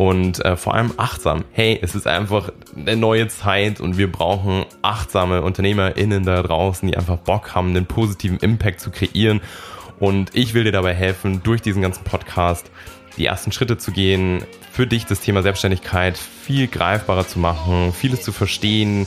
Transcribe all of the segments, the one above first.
und äh, vor allem achtsam. Hey, es ist einfach eine neue Zeit und wir brauchen achtsame UnternehmerInnen da draußen, die einfach Bock haben, einen positiven Impact zu kreieren. Und ich will dir dabei helfen, durch diesen ganzen Podcast die ersten Schritte zu gehen, für dich das Thema Selbstständigkeit viel greifbarer zu machen, vieles zu verstehen,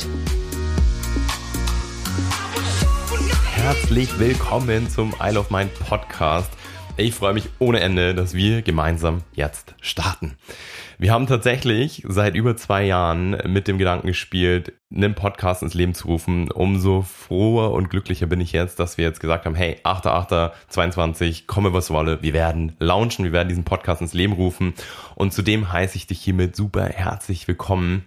Herzlich willkommen zum Isle of Mind Podcast. Ich freue mich ohne Ende, dass wir gemeinsam jetzt starten. Wir haben tatsächlich seit über zwei Jahren mit dem Gedanken gespielt, einen Podcast ins Leben zu rufen. Umso froher und glücklicher bin ich jetzt, dass wir jetzt gesagt haben, hey, 8.8.22, komme was wolle, wir werden launchen, wir werden diesen Podcast ins Leben rufen. Und zudem heiße ich dich hiermit super herzlich willkommen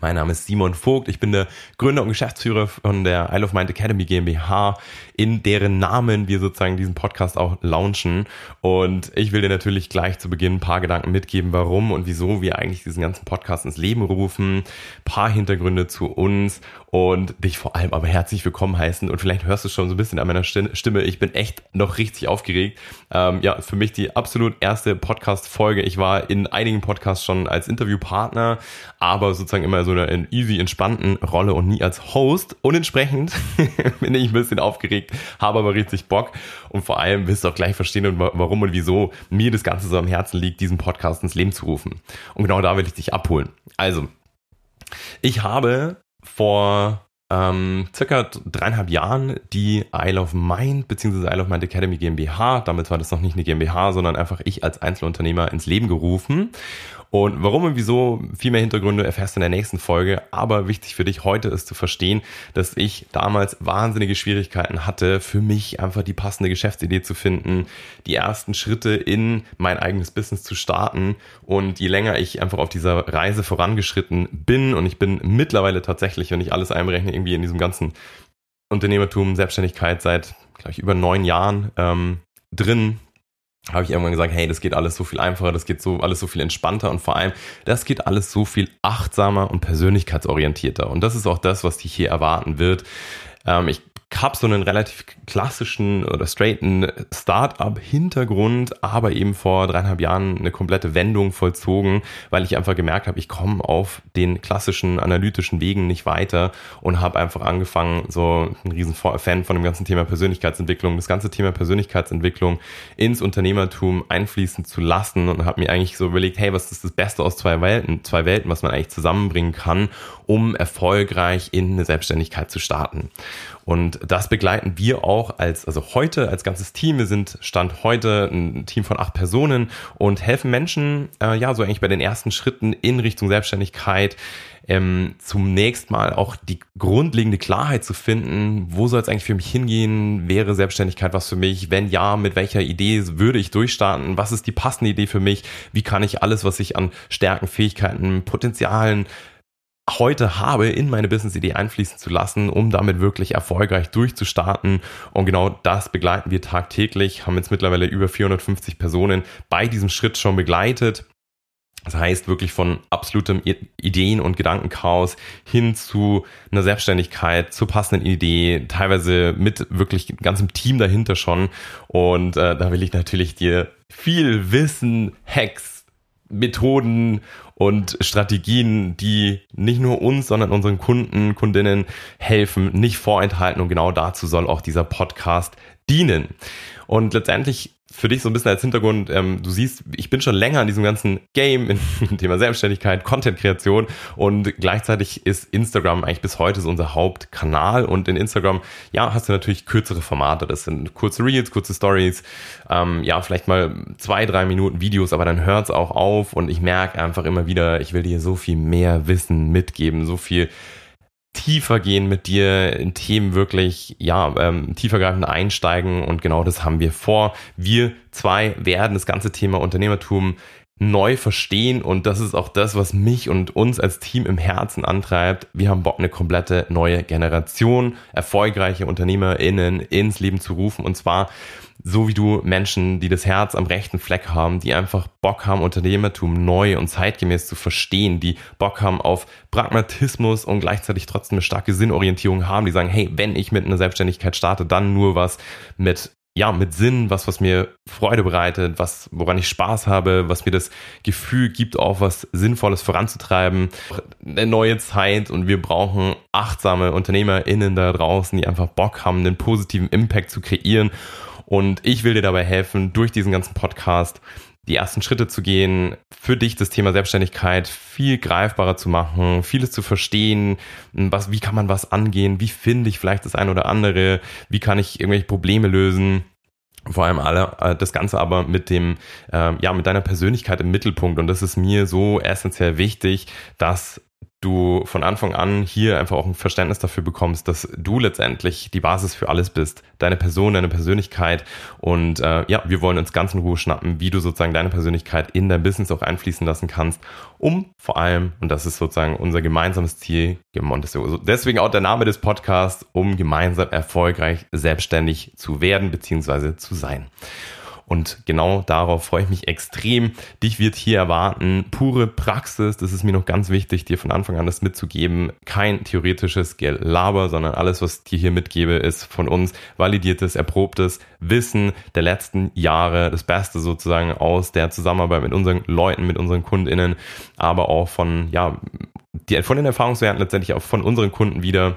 mein Name ist Simon Vogt. Ich bin der Gründer und Geschäftsführer von der Isle of Mind Academy GmbH, in deren Namen wir sozusagen diesen Podcast auch launchen. Und ich will dir natürlich gleich zu Beginn ein paar Gedanken mitgeben, warum und wieso wir eigentlich diesen ganzen Podcast ins Leben rufen, paar Hintergründe zu uns und dich vor allem aber herzlich willkommen heißen. Und vielleicht hörst du schon so ein bisschen an meiner Stimme. Ich bin echt noch richtig aufgeregt. Ähm, ja, für mich die absolut erste Podcast-Folge. Ich war in einigen Podcasts schon als Interviewpartner, aber sozusagen immer so einer easy, entspannten Rolle und nie als Host. Und entsprechend bin ich ein bisschen aufgeregt, habe aber richtig Bock. Und vor allem wirst du auch gleich verstehen, warum und wieso mir das Ganze so am Herzen liegt, diesen Podcast ins Leben zu rufen. Und genau da will ich dich abholen. Also, ich habe vor ähm, circa dreieinhalb Jahren die Isle of Mind bzw. Isle of Mind Academy GmbH, damals war das noch nicht eine GmbH, sondern einfach ich als Einzelunternehmer ins Leben gerufen und warum und wieso, viel mehr Hintergründe erfährst du in der nächsten Folge. Aber wichtig für dich heute ist zu verstehen, dass ich damals wahnsinnige Schwierigkeiten hatte, für mich einfach die passende Geschäftsidee zu finden, die ersten Schritte in mein eigenes Business zu starten. Und je länger ich einfach auf dieser Reise vorangeschritten bin, und ich bin mittlerweile tatsächlich, wenn ich alles einberechne, irgendwie in diesem ganzen Unternehmertum, Selbstständigkeit seit, glaube ich, über neun Jahren ähm, drin, habe ich irgendwann gesagt, hey, das geht alles so viel einfacher, das geht so alles so viel entspannter und vor allem, das geht alles so viel achtsamer und persönlichkeitsorientierter. Und das ist auch das, was dich hier erwarten wird. Ähm, ich habe so einen relativ klassischen oder straighten Start-up-Hintergrund, aber eben vor dreieinhalb Jahren eine komplette Wendung vollzogen, weil ich einfach gemerkt habe, ich komme auf den klassischen analytischen Wegen nicht weiter und habe einfach angefangen, so ein riesen Fan von dem ganzen Thema Persönlichkeitsentwicklung, das ganze Thema Persönlichkeitsentwicklung ins Unternehmertum einfließen zu lassen und habe mir eigentlich so überlegt, hey, was ist das Beste aus zwei Welten, zwei Welten, was man eigentlich zusammenbringen kann, um erfolgreich in eine Selbstständigkeit zu starten. Und das begleiten wir auch als, also heute als ganzes Team. Wir sind Stand heute ein Team von acht Personen und helfen Menschen, äh, ja, so eigentlich bei den ersten Schritten in Richtung Selbstständigkeit, ähm, zunächst mal auch die grundlegende Klarheit zu finden, wo soll es eigentlich für mich hingehen, wäre Selbstständigkeit was für mich, wenn ja, mit welcher Idee würde ich durchstarten, was ist die passende Idee für mich, wie kann ich alles, was ich an Stärken, Fähigkeiten, Potenzialen heute habe, in meine Business-Idee einfließen zu lassen, um damit wirklich erfolgreich durchzustarten. Und genau das begleiten wir tagtäglich, haben jetzt mittlerweile über 450 Personen bei diesem Schritt schon begleitet. Das heißt wirklich von absolutem Ideen- und Gedankenchaos hin zu einer Selbstständigkeit, zur passenden Idee, teilweise mit wirklich ganzem Team dahinter schon. Und äh, da will ich natürlich dir viel Wissen, Hacks, Methoden und Strategien, die nicht nur uns, sondern unseren Kunden, Kundinnen helfen, nicht vorenthalten. Und genau dazu soll auch dieser Podcast dienen. Und letztendlich für dich so ein bisschen als Hintergrund, ähm, du siehst, ich bin schon länger in diesem ganzen Game, im Thema Selbstständigkeit, Content-Kreation und gleichzeitig ist Instagram eigentlich bis heute so unser Hauptkanal und in Instagram, ja, hast du natürlich kürzere Formate, das sind kurze Reels, kurze Stories, ähm, ja, vielleicht mal zwei, drei Minuten Videos, aber dann hört's auch auf und ich merke einfach immer wieder, ich will dir so viel mehr Wissen mitgeben, so viel tiefer gehen mit dir in Themen wirklich, ja, ähm, tiefergreifend einsteigen und genau das haben wir vor. Wir zwei werden das ganze Thema Unternehmertum neu verstehen und das ist auch das, was mich und uns als Team im Herzen antreibt. Wir haben Bock, eine komplette neue Generation erfolgreiche UnternehmerInnen ins Leben zu rufen und zwar so wie du Menschen, die das Herz am rechten Fleck haben, die einfach Bock haben, Unternehmertum neu und zeitgemäß zu verstehen, die Bock haben auf Pragmatismus und gleichzeitig trotzdem eine starke Sinnorientierung haben, die sagen, hey, wenn ich mit einer Selbstständigkeit starte, dann nur was mit ja, mit Sinn, was, was mir Freude bereitet, was, woran ich Spaß habe, was mir das Gefühl gibt, auch was Sinnvolles voranzutreiben. Eine neue Zeit und wir brauchen achtsame UnternehmerInnen da draußen, die einfach Bock haben, einen positiven Impact zu kreieren. Und ich will dir dabei helfen, durch diesen ganzen Podcast die ersten Schritte zu gehen, für dich das Thema Selbstständigkeit viel greifbarer zu machen, vieles zu verstehen, was, wie kann man was angehen, wie finde ich vielleicht das eine oder andere, wie kann ich irgendwelche Probleme lösen. Vor allem alle äh, das Ganze aber mit dem äh, ja mit deiner Persönlichkeit im Mittelpunkt. Und das ist mir so essentiell wichtig, dass du von Anfang an hier einfach auch ein Verständnis dafür bekommst, dass du letztendlich die Basis für alles bist. Deine Person, deine Persönlichkeit. Und äh, ja, wir wollen uns ganz in Ruhe schnappen, wie du sozusagen deine Persönlichkeit in dein Business auch einfließen lassen kannst, um vor allem, und das ist sozusagen unser gemeinsames Ziel, deswegen auch der Name des Podcasts, um gemeinsam erfolgreich selbstständig zu werden bzw. zu sein. Und genau darauf freue ich mich extrem. Dich wird hier erwarten pure Praxis. Das ist mir noch ganz wichtig, dir von Anfang an das mitzugeben. Kein theoretisches Gelaber, sondern alles, was ich dir hier mitgebe, ist von uns validiertes, erprobtes Wissen der letzten Jahre. Das Beste sozusagen aus der Zusammenarbeit mit unseren Leuten, mit unseren KundInnen, aber auch von, ja, die, von den Erfahrungswerten letztendlich auch von unseren Kunden wieder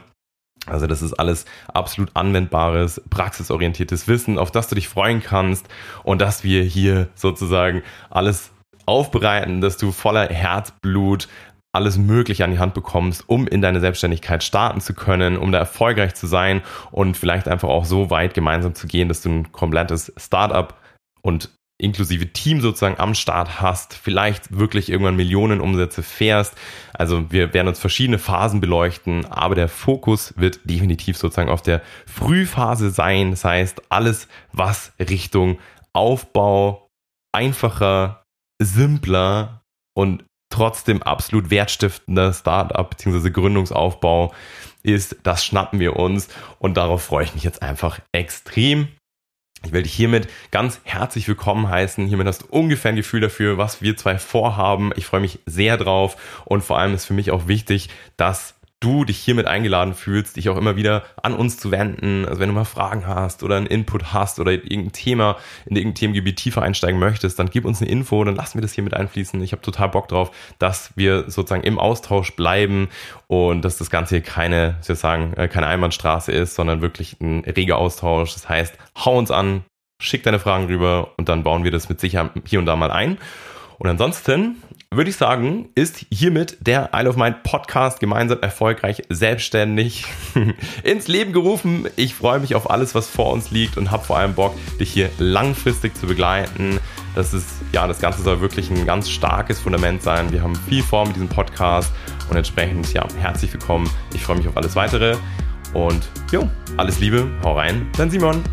also das ist alles absolut anwendbares, praxisorientiertes Wissen, auf das du dich freuen kannst und dass wir hier sozusagen alles aufbereiten, dass du voller Herzblut alles Mögliche an die Hand bekommst, um in deine Selbstständigkeit starten zu können, um da erfolgreich zu sein und vielleicht einfach auch so weit gemeinsam zu gehen, dass du ein komplettes Startup und inklusive Team sozusagen am Start hast, vielleicht wirklich irgendwann Millionen Umsätze fährst. Also wir werden uns verschiedene Phasen beleuchten, aber der Fokus wird definitiv sozusagen auf der Frühphase sein. Das heißt, alles, was Richtung Aufbau einfacher, simpler und trotzdem absolut wertstiftender Startup bzw. Gründungsaufbau ist, das schnappen wir uns und darauf freue ich mich jetzt einfach extrem. Ich will dich hiermit ganz herzlich willkommen heißen. Hiermit hast du ungefähr ein Gefühl dafür, was wir zwei vorhaben. Ich freue mich sehr drauf und vor allem ist für mich auch wichtig, dass du dich hiermit eingeladen fühlst, dich auch immer wieder an uns zu wenden. Also wenn du mal Fragen hast oder einen Input hast oder irgendein Thema in irgendein Themengebiet tiefer einsteigen möchtest, dann gib uns eine Info, dann lassen wir das hier mit einfließen. Ich habe total Bock drauf, dass wir sozusagen im Austausch bleiben und dass das Ganze hier keine, ich würde sagen, äh, keine Einbahnstraße ist, sondern wirklich ein reger Austausch. Das heißt, hau uns an, schick deine Fragen rüber und dann bauen wir das mit Sicherheit hier und da mal ein. Und ansonsten würde ich sagen, ist hiermit der Isle of Mind Podcast gemeinsam erfolgreich selbstständig ins Leben gerufen. Ich freue mich auf alles, was vor uns liegt und habe vor allem Bock, dich hier langfristig zu begleiten. Das ist, ja, das Ganze soll wirklich ein ganz starkes Fundament sein. Wir haben viel vor mit diesem Podcast und entsprechend, ja, herzlich willkommen. Ich freue mich auf alles weitere und jo, alles Liebe, hau rein, dein Simon.